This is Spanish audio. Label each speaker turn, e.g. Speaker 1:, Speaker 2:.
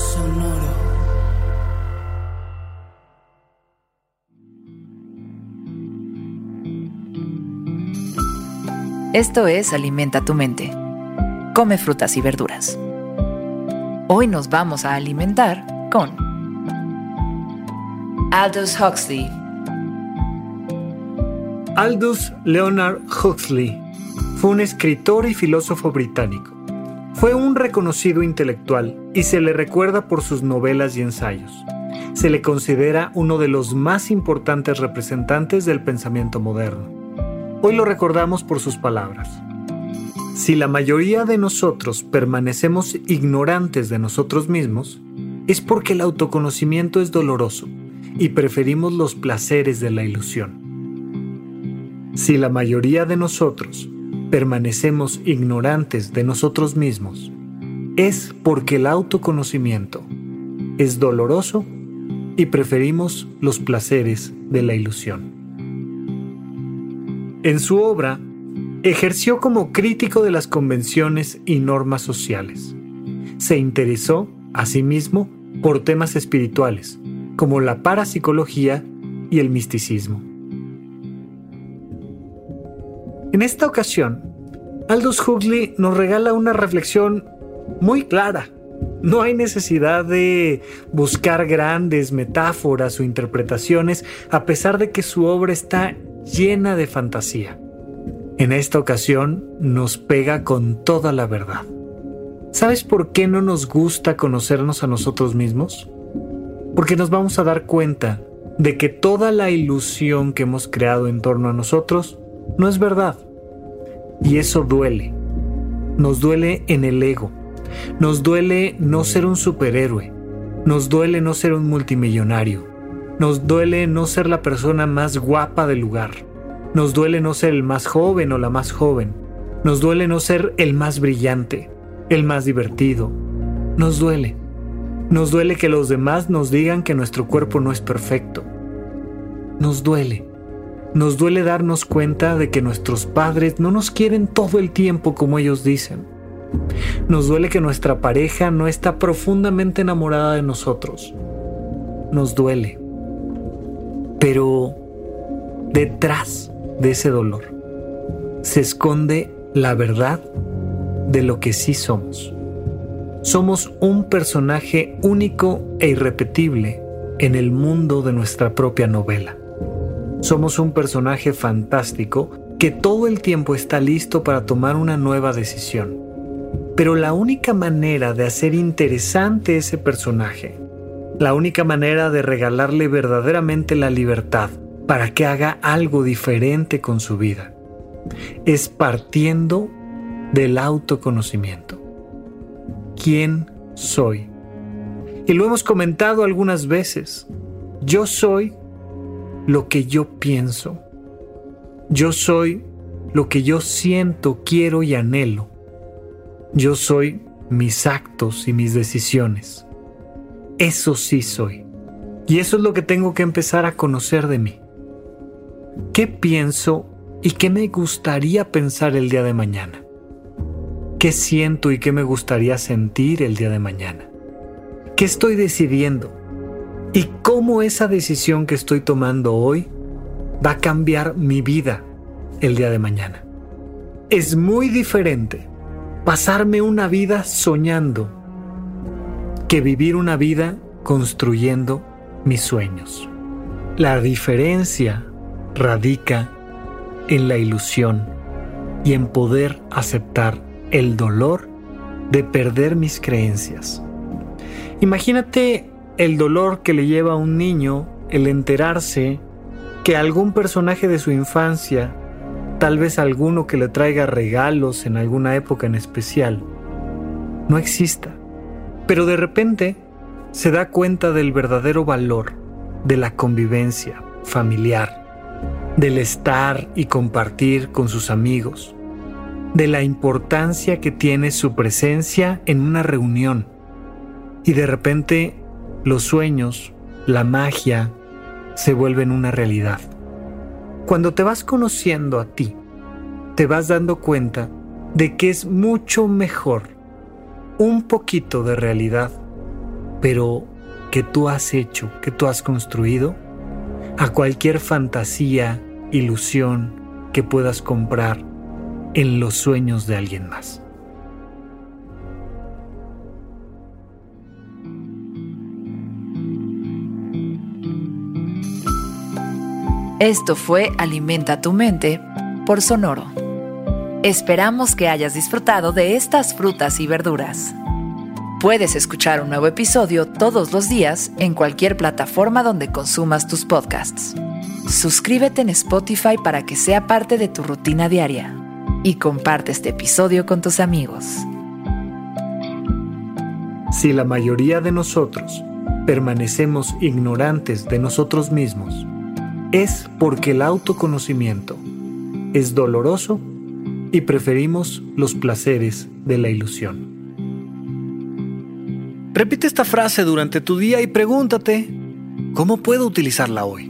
Speaker 1: Sonoro.
Speaker 2: Esto es Alimenta tu mente. Come frutas y verduras. Hoy nos vamos a alimentar con Aldous Huxley.
Speaker 3: Aldous Leonard Huxley fue un escritor y filósofo británico. Fue un reconocido intelectual y se le recuerda por sus novelas y ensayos. Se le considera uno de los más importantes representantes del pensamiento moderno. Hoy lo recordamos por sus palabras. Si la mayoría de nosotros permanecemos ignorantes de nosotros mismos, es porque el autoconocimiento es doloroso y preferimos los placeres de la ilusión. Si la mayoría de nosotros permanecemos ignorantes de nosotros mismos, es porque el autoconocimiento es doloroso y preferimos los placeres de la ilusión. En su obra, ejerció como crítico de las convenciones y normas sociales. Se interesó, asimismo, por temas espirituales, como la parapsicología y el misticismo. En esta ocasión, Aldous Huxley nos regala una reflexión muy clara. No hay necesidad de buscar grandes metáforas o interpretaciones, a pesar de que su obra está llena de fantasía. En esta ocasión nos pega con toda la verdad. ¿Sabes por qué no nos gusta conocernos a nosotros mismos? Porque nos vamos a dar cuenta de que toda la ilusión que hemos creado en torno a nosotros no es verdad. Y eso duele. Nos duele en el ego. Nos duele no ser un superhéroe. Nos duele no ser un multimillonario. Nos duele no ser la persona más guapa del lugar. Nos duele no ser el más joven o la más joven. Nos duele no ser el más brillante, el más divertido. Nos duele. Nos duele que los demás nos digan que nuestro cuerpo no es perfecto. Nos duele. Nos duele darnos cuenta de que nuestros padres no nos quieren todo el tiempo como ellos dicen. Nos duele que nuestra pareja no está profundamente enamorada de nosotros. Nos duele. Pero detrás de ese dolor se esconde la verdad de lo que sí somos. Somos un personaje único e irrepetible en el mundo de nuestra propia novela. Somos un personaje fantástico que todo el tiempo está listo para tomar una nueva decisión. Pero la única manera de hacer interesante ese personaje la única manera de regalarle verdaderamente la libertad para que haga algo diferente con su vida es partiendo del autoconocimiento. ¿Quién soy? Y lo hemos comentado algunas veces. Yo soy lo que yo pienso. Yo soy lo que yo siento, quiero y anhelo. Yo soy mis actos y mis decisiones. Eso sí soy. Y eso es lo que tengo que empezar a conocer de mí. ¿Qué pienso y qué me gustaría pensar el día de mañana? ¿Qué siento y qué me gustaría sentir el día de mañana? ¿Qué estoy decidiendo? ¿Y cómo esa decisión que estoy tomando hoy va a cambiar mi vida el día de mañana? Es muy diferente pasarme una vida soñando que vivir una vida construyendo mis sueños. La diferencia radica en la ilusión y en poder aceptar el dolor de perder mis creencias. Imagínate el dolor que le lleva a un niño el enterarse que algún personaje de su infancia tal vez alguno que le traiga regalos en alguna época en especial, no exista. Pero de repente se da cuenta del verdadero valor de la convivencia familiar, del estar y compartir con sus amigos, de la importancia que tiene su presencia en una reunión. Y de repente los sueños, la magia, se vuelven una realidad. Cuando te vas conociendo a ti, te vas dando cuenta de que es mucho mejor un poquito de realidad, pero que tú has hecho, que tú has construido, a cualquier fantasía, ilusión que puedas comprar en los sueños de alguien más.
Speaker 2: Esto fue Alimenta tu mente por Sonoro. Esperamos que hayas disfrutado de estas frutas y verduras. Puedes escuchar un nuevo episodio todos los días en cualquier plataforma donde consumas tus podcasts. Suscríbete en Spotify para que sea parte de tu rutina diaria y comparte este episodio con tus amigos.
Speaker 3: Si la mayoría de nosotros permanecemos ignorantes de nosotros mismos, es porque el autoconocimiento es doloroso y preferimos los placeres de la ilusión. Repite esta frase durante tu día y pregúntate, ¿cómo puedo utilizarla hoy?